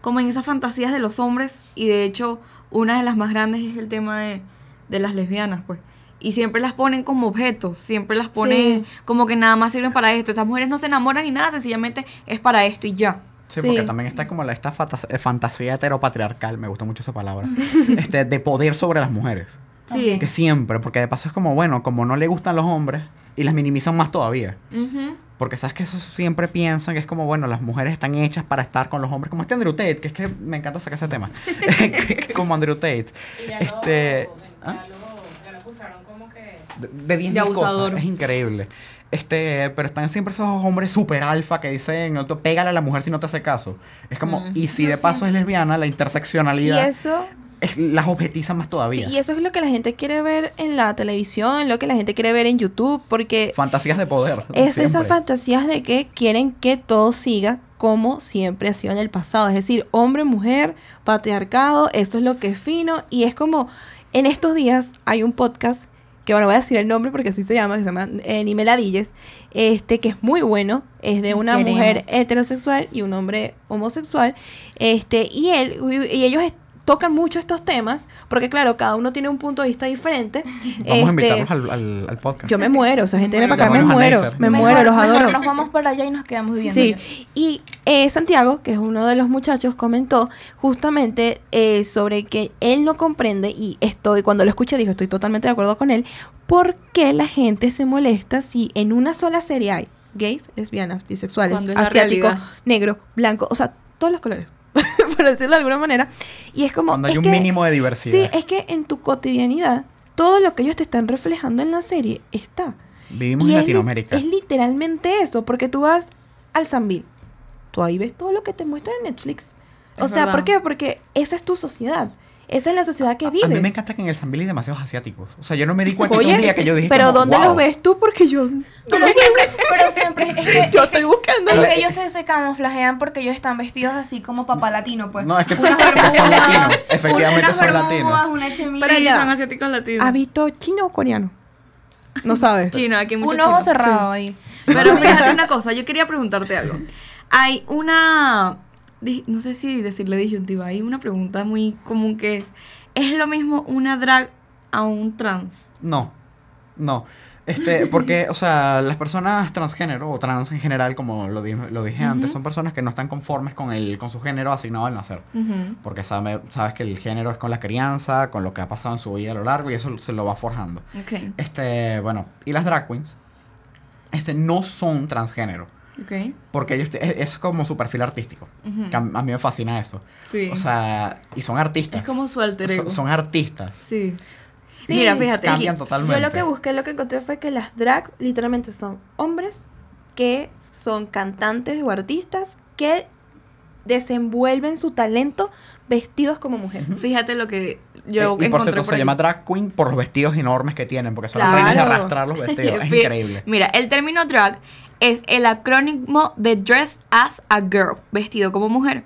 como en esas fantasías de los hombres y de hecho una de las más grandes es el tema de, de las lesbianas, pues. Y siempre las ponen como objetos, siempre las ponen Sí. como que nada más sirven para esto. Estas mujeres no se enamoran ni nada, sencillamente es para esto y ya. Sí, Sí. porque también está como la, esta eh, fantasía heteropatriarcal, me gusta mucho esa palabra, este, de poder sobre las mujeres. Sí. Que siempre, porque de paso es como, bueno, como no le gustan los hombres y las minimizan más todavía. Ujú. Porque sabes que eso siempre piensan que es como, bueno, las mujeres están hechas para estar con los hombres, como este Andrew Tate, que es que me encanta sacar ese tema. como Andrew Tate. Este. ¿ah? De, de 10.000 De cosas, es increíble. Este, pero están siempre esos hombres super alfa que dicen, "No, tú pégale a la mujer si no te hace caso. Es como, Mm. y si de paso es lesbiana, la Y interseccionalidad eso, es- las objetiza más sí, todavía. y eso es lo que la gente quiere ver en la televisión, lo que la gente quiere ver en YouTube, porque Fantasías de poder. es esas fantasías de que quieren que todo siga como siempre ha sido en el pasado. Es decir, hombre, mujer, patriarcado, eso es lo que es fino. Y es como, en estos días hay un podcast, que bueno, voy a decir el nombre porque así se llama, que se llama eh, este, que es muy bueno, es de una Queremos. mujer heterosexual y un hombre homosexual, este, y él, y ellos tocan mucho estos temas, porque claro, cada uno tiene un punto de vista diferente. Vamos a Este, invitarlos al, al, al podcast. Yo me muero, o sea, gente viene para acá, me a muero, me Mejor- muero, los mejor adoro. nos vamos para allá y nos quedamos viviendo. Sí, y eh, Santiago, que es uno de los muchachos, comentó justamente eh, sobre que él no comprende, y estoy, cuando lo escuché, dijo, estoy totalmente de acuerdo con él, por qué la gente se molesta si en una sola serie hay gays, lesbianas, bisexuales, Cuando es la asiático, realidad. negro, blanco, o sea, todos los colores, por decirlo de alguna manera. Y es como... Cuando hay es un que- mínimo de diversidad. Sí, es que en tu cotidianidad, todo lo que ellos te están reflejando en la serie está. Vivimos Y en es li- Latinoamérica. Es, literalmente eso, porque tú vas al Zambil. Tú ahí ves todo lo que te muestra en Netflix. O Es sea, ¿por qué? Porque esa es tu sociedad. Esa es la sociedad que vives. A mí me encanta que en el Sambil hay demasiados asiáticos. O sea, yo no me di cuenta que Oye, un día que yo dije pero como, ¿dónde "Wow". los ves tú? Porque yo, Pero siempre, pero siempre es que, yo estoy buscando. es que ellos se, se camuflajean porque ellos están vestidos así como papá latino, pues. No, es que Unas son latinos. Efectivamente unas son bermudas, latinos. Una chemilla. Pero Sí, ya. son asiáticos latinos. ¿Has visto chino o coreano? No sabes. Chino, aquí hay mucho Un ojo chino. cerrado ahí. Pero fíjate una cosa, yo quería preguntarte algo. Hay una, no sé si decirle disyuntiva, hay una pregunta muy común que es, ¿es lo mismo una drag a un trans? No, no. Este, porque, o sea, las personas transgénero o trans en general, como lo, di- lo dije antes, son personas que no están conformes con, el, con su género asignado al nacer. Porque sabe, sabes que el género es con la crianza, con lo que ha pasado en su vida a lo largo y eso se lo va forjando. Ok, Este, bueno, y las drag queens, este, no son transgénero. Porque ellos, es, es como su perfil artístico. Que a, a mí me fascina eso. Sí. O sea, y son artistas. es como su alter ego. son, son artistas. Sí. Sí, Mira, fíjate. Cambian Yo totalmente. lo que busqué, lo que encontré fue que las drags literalmente son hombres que son cantantes o artistas que desenvuelven su talento vestidos como mujer. Fíjate lo que Eh, yo y por cierto, por se ahí. llama drag queen por los vestidos enormes que tienen, porque son Claro. las reinas de arrastrar los vestidos. Es increíble. Mira, el término drag es el acrónimo de dress as a girl, vestido como mujer,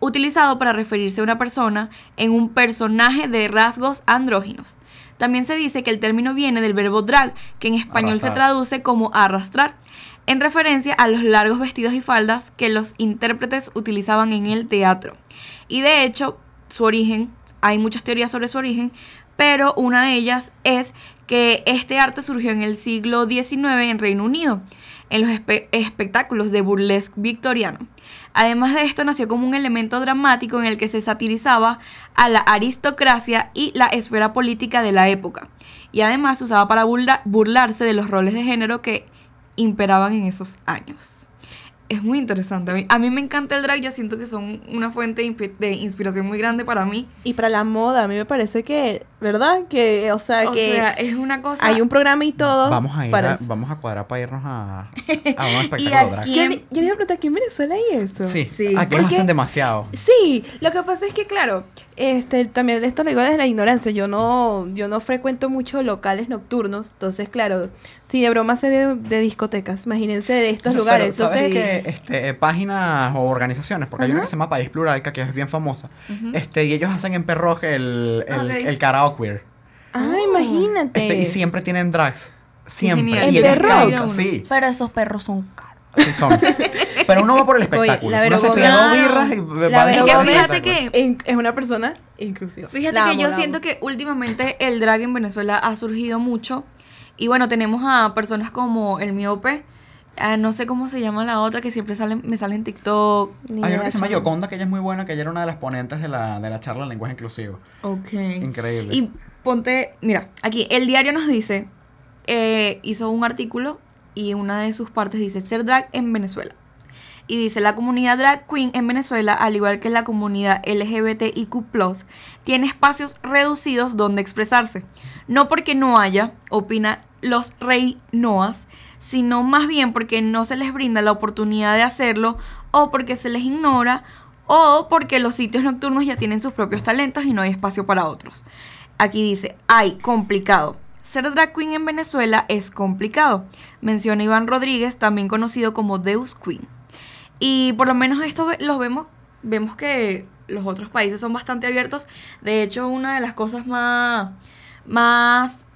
utilizado para referirse a una persona en un personaje de rasgos andróginos. También se dice que el término viene del verbo drag, que en español se traduce como arrastrar, en referencia a los largos vestidos y faldas que los intérpretes utilizaban en el teatro. Y de hecho, su origen, hay muchas teorías sobre su origen, pero una de ellas es que este arte surgió en el siglo XIX en Reino Unido, en los espe- espectáculos de burlesque victoriano. Además de esto, nació como un elemento dramático en el que se satirizaba a la aristocracia y la esfera política de la época. Y además se usaba para burla- burlarse de los roles de género que imperaban en esos años. Es muy interesante. A mí, a mí me encanta el drag. Yo siento que son una fuente de inspi- de inspiración muy grande para mí. Y para la moda, a mí me parece que, ¿verdad? Que, o sea, O que sea, es una cosa. hay un programa y todo. Vamos a ir para a- vamos a cuadrar para irnos a, a un espectáculo drag. aquí- Yo, le- iba a preguntar, ¿aquí en Venezuela hay eso? Sí, Sí. aquí lo Porque- hacen demasiado. Sí, lo que pasa es que claro, este también esto lo digo desde la ignorancia, yo no yo no frecuento mucho locales nocturnos, entonces claro, si de broma sé de, de discotecas, imagínense de estos Pero, lugares, ¿sabes entonces que este, páginas o organizaciones, porque hay una que se llama País Plural, que aquí es bien famosa, este, y ellos hacen en Perroj el, el, Ok. el karaoke queer. Ah, imagínate. Este, y siempre tienen drags. Siempre. Y ¿En les Perroj? encanta, Sí, Pero esos perros son caros. Son. Pero uno va por el espectáculo. la uno se birras y va Fíjate espectáculo. que es una persona inclusiva. Fíjate La que amo, yo siento que últimamente el drag en Venezuela ha surgido mucho. Y bueno, tenemos a personas como el miope. ah, no sé cómo se llama la otra que siempre sale, me sale en TikTok. Ni Hay una que se llama. Yoconda, que ella es muy buena, que ella era una de las ponentes de la, de la charla de lenguaje inclusivo. Ok. Increíble. Y ponte, mira, aquí el diario nos dice, eh, hizo un artículo y una de sus partes dice, ser drag en Venezuela. Y dice, la comunidad drag queen en Venezuela, al igual que la comunidad LGBTIQ+, tiene espacios reducidos donde expresarse. No porque no haya, opina los rey Noas, sino más bien porque no se les brinda la oportunidad de hacerlo o porque se les ignora o porque los sitios nocturnos ya tienen sus propios talentos y no hay espacio para otros. Aquí dice, ay, complicado. Ser drag queen en Venezuela es complicado, menciona Iván Rodríguez, también conocido como Deus Queen. Y por lo menos esto los vemos, vemos que los otros países son bastante abiertos. De hecho, una de las cosas más, más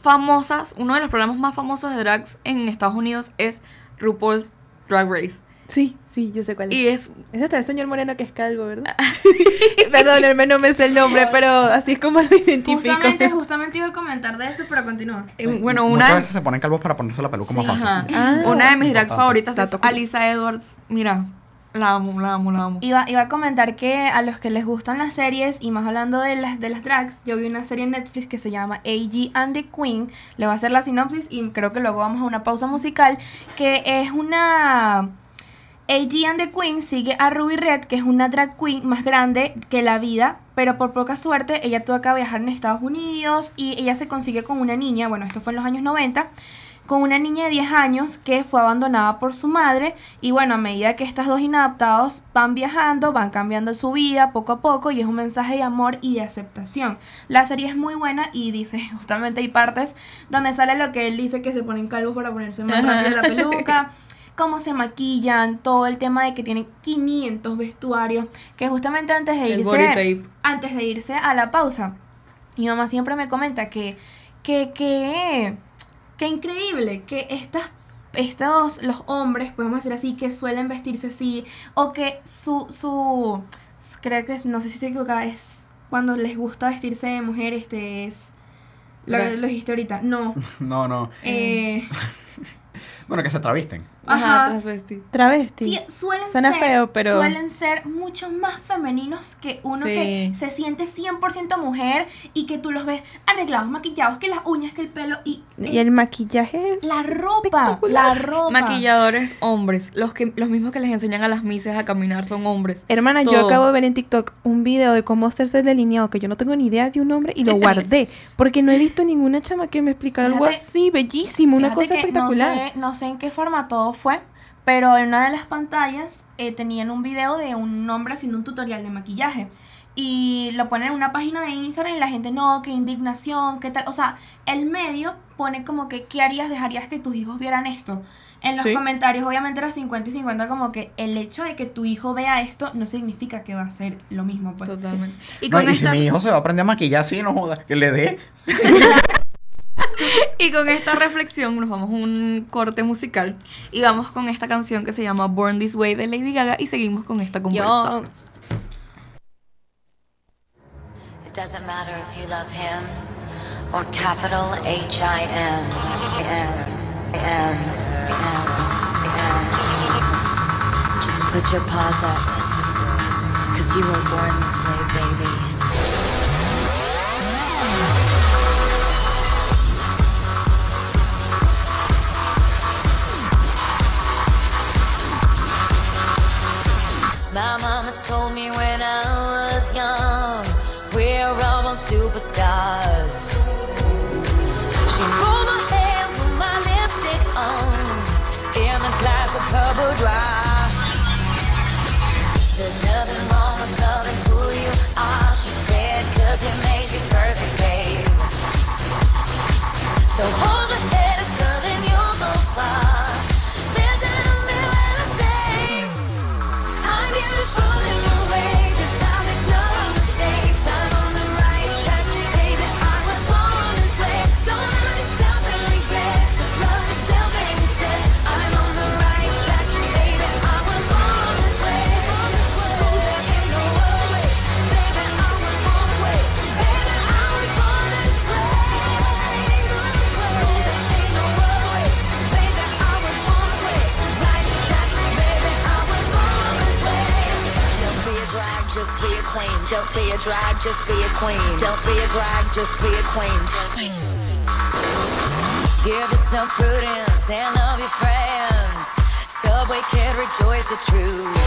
famosas, uno de los programas más famosos de drags en Estados Unidos es RuPaul's Drag Race. Sí, sí, yo sé cuál es. Y es Ese está el señor Moreno que es calvo, ¿verdad? Perdónenme, no me sé el nombre, pero así es como lo identifico. Justamente, justamente iba a comentar de eso, pero continúa. eh, bueno, Muchas una, veces se ponen calvos para ponerse la peluca más fácil. Ah. una de mis drags favoritas es. Alisa Edwards. Mira, la amo, la amo, la amo. Iba, iba a comentar que a los que les gustan las series, y más hablando de las, de las drags, yo vi una serie en Netflix que se llama AG and the Queen. Le voy a hacer la sinopsis y creo que luego vamos a una pausa musical. Que es una. AG and the Queen sigue a Ruby Red, que es una drag queen más grande que la vida, pero por poca suerte ella tuvo que viajar en Estados Unidos y ella se consigue con una niña, bueno, esto fue en los años 90, con una niña de 10 años que fue abandonada por su madre y bueno, a medida que estas dos inadaptados van viajando, van cambiando su vida poco a poco y es un mensaje de amor y de aceptación. La serie es muy buena y dice, justamente hay partes donde sale lo que él dice que se ponen calvos para ponerse más rápido la peluca. cómo se maquillan, todo el tema de que tienen 500 vestuarios, que justamente antes de El irse antes de irse a la pausa, mi mamá siempre me comenta que, que, que, que increíble que estas, estos, los hombres, podemos decir así, que suelen vestirse así, o que su, su, creo que, no sé si estoy equivocada, es cuando les gusta vestirse de mujer, este es, lo, lo dijiste ahorita, no, No, no. eh, Bueno, que se travisten. Ajá, transvesti. Travesti. Sí, suelen Suena ser, feo, pero- suelen ser mucho más femeninos que uno Sí. que se siente 100% mujer y que tú los ves arreglados, maquillados, que las uñas, que el pelo y, Y el maquillaje es... la ropa, la ropa. Maquilladores hombres, los que los mismos que les enseñan a las mises a caminar son hombres. Hermana, yo acabo de ver en TikTok un video de cómo hacerse el delineado que yo no tengo ni idea de un nombre y lo Sí. guardé. Porque no he visto ninguna chama que me explicara algo así, bellísimo, una cosa espectacular. No sé, no sé en qué formato fue, pero en una de las pantallas eh, tenían un video de un hombre haciendo un tutorial de maquillaje. Y lo ponen en una página de Instagram y la gente, no, qué indignación, qué tal. O sea, el medio pone como que, ¿qué harías? ¿Dejarías que tus hijos vieran esto? En los Sí. comentarios, obviamente era 50 y 50, como que el hecho de que tu hijo vea esto no significa que va a ser lo mismo. Pues. Totalmente. Y No, con, y esta, si mi hijo se va a aprender a maquillar así, no joda, que le dé. y con esta reflexión nos vamos a un corte musical y vamos con esta canción que se llama Born This Way de Lady Gaga y seguimos con esta conversación. It doesn't matter if you love him or capital H I M M M M M. Just put your paws up, cause you were born this way, My mama told me when I was young, we're all born superstars. She rolled my hair, put my lipstick on, in a glass of her boudoir. Just be a queen. Give yourself prudence and love your friends. Subway kid, rejoice your truth.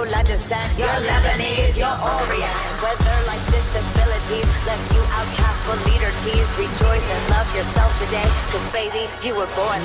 Descent. You're Lebanese, you're Orient. Whether life's disabilities left you outcast but leader teased, rejoice and love yourself today. Cause baby, you were born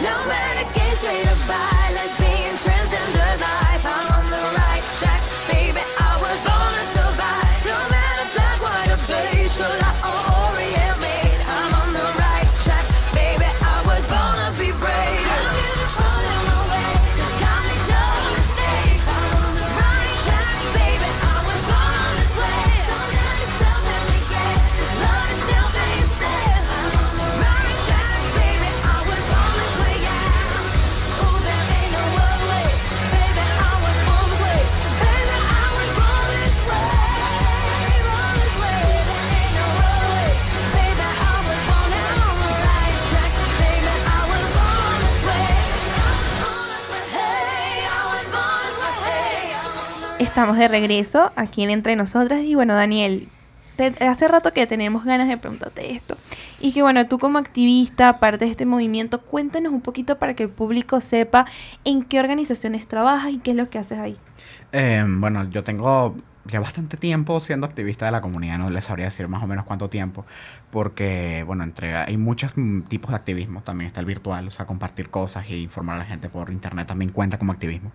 De regreso aquí en Entre Nosotras y bueno, Daniel, hace rato que tenemos ganas de preguntarte esto. Y que bueno, tú como activista, parte de este movimiento, cuéntanos un poquito para que el público sepa en qué organizaciones trabajas y qué es lo que haces ahí. Eh, bueno, yo tengo ya bastante tiempo siendo activista de la comunidad, no les sabría decir más o menos cuánto tiempo, porque, bueno, entre, hay muchos tipos de activismo, también está el virtual, o sea, compartir cosas y informar a la gente por internet también cuenta como activismo.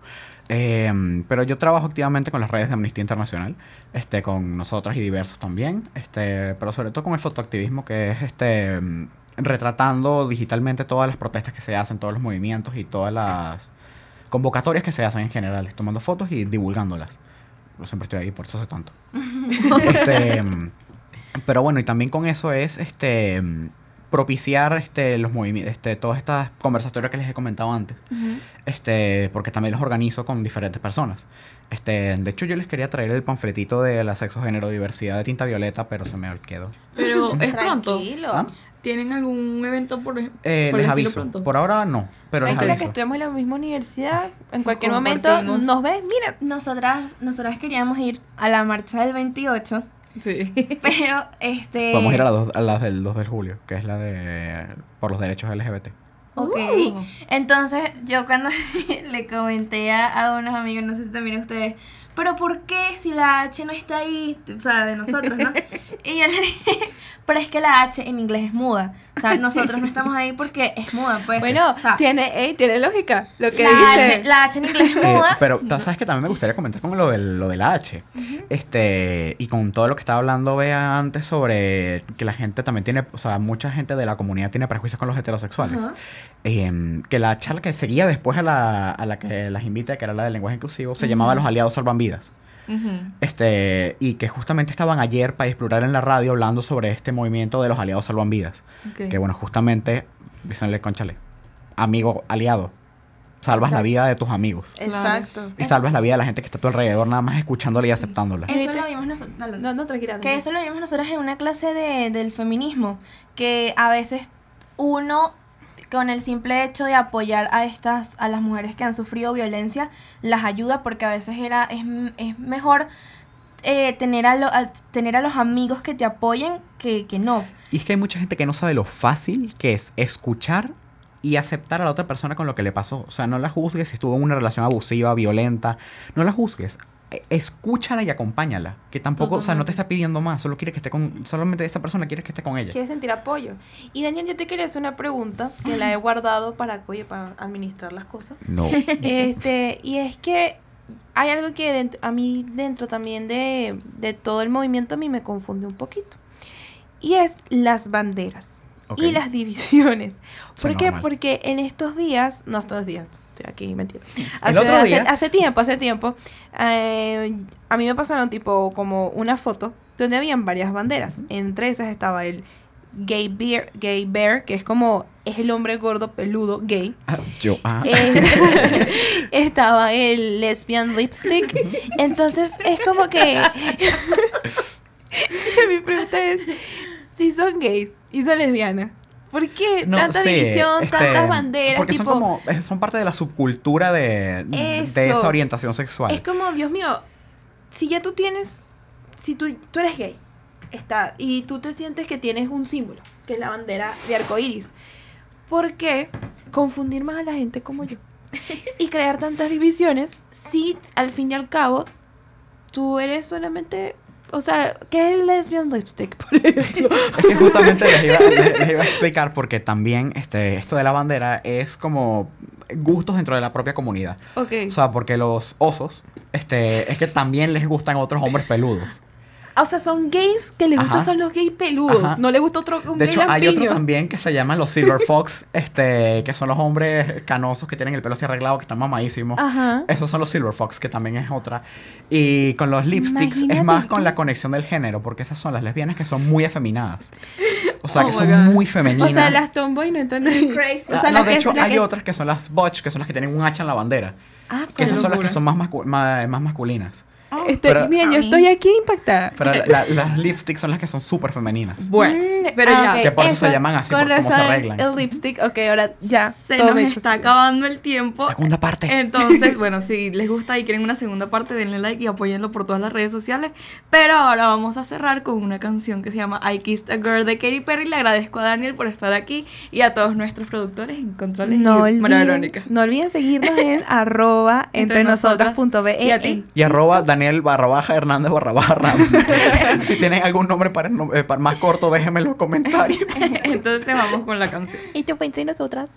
Eh, pero yo trabajo activamente con las redes de Amnistía Internacional, este, con nosotras y diversos también, este, pero sobre todo con el fotoactivismo, que es este, mm, retratando digitalmente todas las protestas que se hacen, todos los movimientos y todas las convocatorias que se hacen en general, tomando fotos y divulgándolas. Yo siempre estoy ahí, por eso sé tanto. Este, pero bueno, y también con eso es este propiciar este los movimientos, este, todas estas conversatorias que les he comentado antes. Este, porque también los organizo con diferentes personas. Este, de hecho yo les quería traer el panfletito de la sexo género diversidad de tinta violeta, pero se me quedó. Pero es pronto. Tranquilo. ¿Ah? ¿Tienen algún evento por, ej- Eh, les estilo aviso. pronto? Por ahora no, pero les Tranquila que aviso. estudiamos en la misma universidad. En cualquier momento nos ves. Mira, Nosotras, nosotras queríamos ir a la marcha del 28, Sí. pero este... Podemos ir a las, dos- a las del 2 de julio, que es la de por los derechos LGBT. Ok. Uh. Entonces, yo cuando le comenté a, a unos amigos, no sé si también a ustedes, pero ¿por qué si la H no está ahí? O sea, de nosotros, ¿no? y yo le dije, pero es que la H en inglés es muda. O sea, nosotros no estamos ahí porque es muda, pues. bueno, o sea, tiene, ey, tiene lógica lo que la, dice. H, la H en inglés es Eh, muda. pero sabes que también me gustaría comentar con lo del, lo del H. Este, y con todo lo que estaba hablando Bea antes sobre que la gente también tiene, o sea, mucha gente de la comunidad tiene prejuicios con los heterosexuales. Em, que la charla que seguía después a la, a la que las invité, que era la del lenguaje inclusivo, se llamaba Los Aliados Salvan Vidas. Este, y que justamente estaban ayer para explorar en la radio hablando sobre este movimiento de los aliados salvan vidas. Que bueno, justamente, dícenle, conchale, amigo, aliado, salvas la vida de tus amigos. Exacto. Y salvas la vida de la gente que está a tu alrededor, nada más escuchándola y aceptándola. Eso lo vimos nosotros. dale. No, no, tranquila. Que eso lo vimos nosotros en una clase de, del feminismo, que a veces uno con el simple hecho de apoyar a estas a las mujeres que han sufrido violencia las ayuda porque a veces era es, es mejor eh, tener a, lo- tener a los amigos que te apoyen que, que no. Y es que hay mucha gente que no sabe lo fácil que es escuchar y aceptar a la otra persona con lo que le pasó. O sea, no la juzgues si estuvo en una relación abusiva, violenta. No la juzgues. E- Escúchala y acompáñala. Que tampoco, o sea, no te está pidiendo más. Solo quiere que esté con. Solamente esa persona quiere que esté con ella. Quiere sentir apoyo. Y Daniel, yo te quería hacer una pregunta que la he guardado para, oye, para administrar las cosas. No. Este, y es que hay algo que a mí dentro también de, de todo el movimiento a mí me confunde un poquito. Y es las banderas y las divisiones. ¿Por qué? normal. Porque en estos días, no estos días, estoy aquí, mentira. Hace, hace- hace tiempo, hace tiempo, eh, a mí me pasaron tipo como una foto donde habían varias banderas. Entre esas estaba el gay bear, gay bear, que es como, es el hombre gordo peludo gay. Ah, yo. Ah. Eh, estaba el lesbian lipstick. Entonces es como que. Mi pregunta es: si son gays y son lesbianas, ¿por qué No, tanta sí, división, este, tantas banderas? Porque tipo, son como. eh, Son parte de la subcultura de, de esa orientación sexual. Es como, Dios mío, si ya tú tienes. Si tú, tú eres gay está, y tú te sientes que tienes un símbolo, que es la bandera de arcoíris, ¿por qué confundir más a la gente como yo? y crear tantas divisiones si al fin y al cabo tú eres solamente. O sea, ¿qué es el lesbian lipstick, por ejemplo? Es que justamente les iba, les- les iba a explicar porque también este, esto de la bandera es como gustos dentro de la propia comunidad. ok. O sea, porque los osos, este, es que también les gustan otros hombres peludos. O sea, son gays que les gustan son los gays peludos. Ajá. No le gusta otro un De gay hecho, hay otro lampiño. también que se llaman los Silver Fox, este, que son los hombres canosos que tienen el pelo así arreglado, que están mamadísimos. Ajá. Esos son los Silver Fox, que también es otra. Y con los lipsticks es Imagínate más con tú. la conexión del género, porque esas son las lesbianas que son muy afeminadas. O sea, Oh que son God. muy O femeninas. sea, las tomboy no ahí. Crazy. O Ah, sea, no, las de hecho, hay que- otras que son las butch, que son las que tienen un hacha en la bandera. Ah, Que esas son las que locura. son más, mascu- ma- más masculinas. Estoy, Pero- miren, yo estoy aquí impactada. Pero la- la- las lipsticks son las que son súper femeninas. Bueno, Mm, pero ah, ya. ok, Que por eso se llaman así, Con por cómo se arreglan. El lipstick, ok, ahora ya. Se nos está sentido. acabando el tiempo. Segunda parte. Entonces, bueno, si les gusta y quieren una segunda parte, denle like y apóyenlo por todas las redes sociales. Pero ahora vamos a cerrar con una canción que se llama I Kissed a Girl de Katy Perry. Le agradezco a Daniel por estar aquí y a todos nuestros productores en Controles No y olviden, Verónica. no olviden seguirnos en arroba entre Entre nosotras. nosotras.be. ¿Y a ti? Y arroba Daniel barra baja Hernández barra baja Ram. si tienen algún nombre para, eh, para más corto, déjenme en los comentarios. Entonces vamos con la canción. Y esto fue entre nosotras.